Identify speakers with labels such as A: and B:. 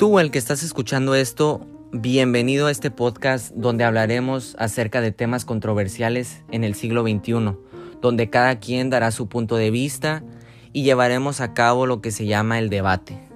A: Tú, el que estás escuchando esto, bienvenido a este podcast donde hablaremos acerca de temas controversiales en el siglo XXI, donde cada quien dará su punto de vista y llevaremos a cabo lo que se llama el debate.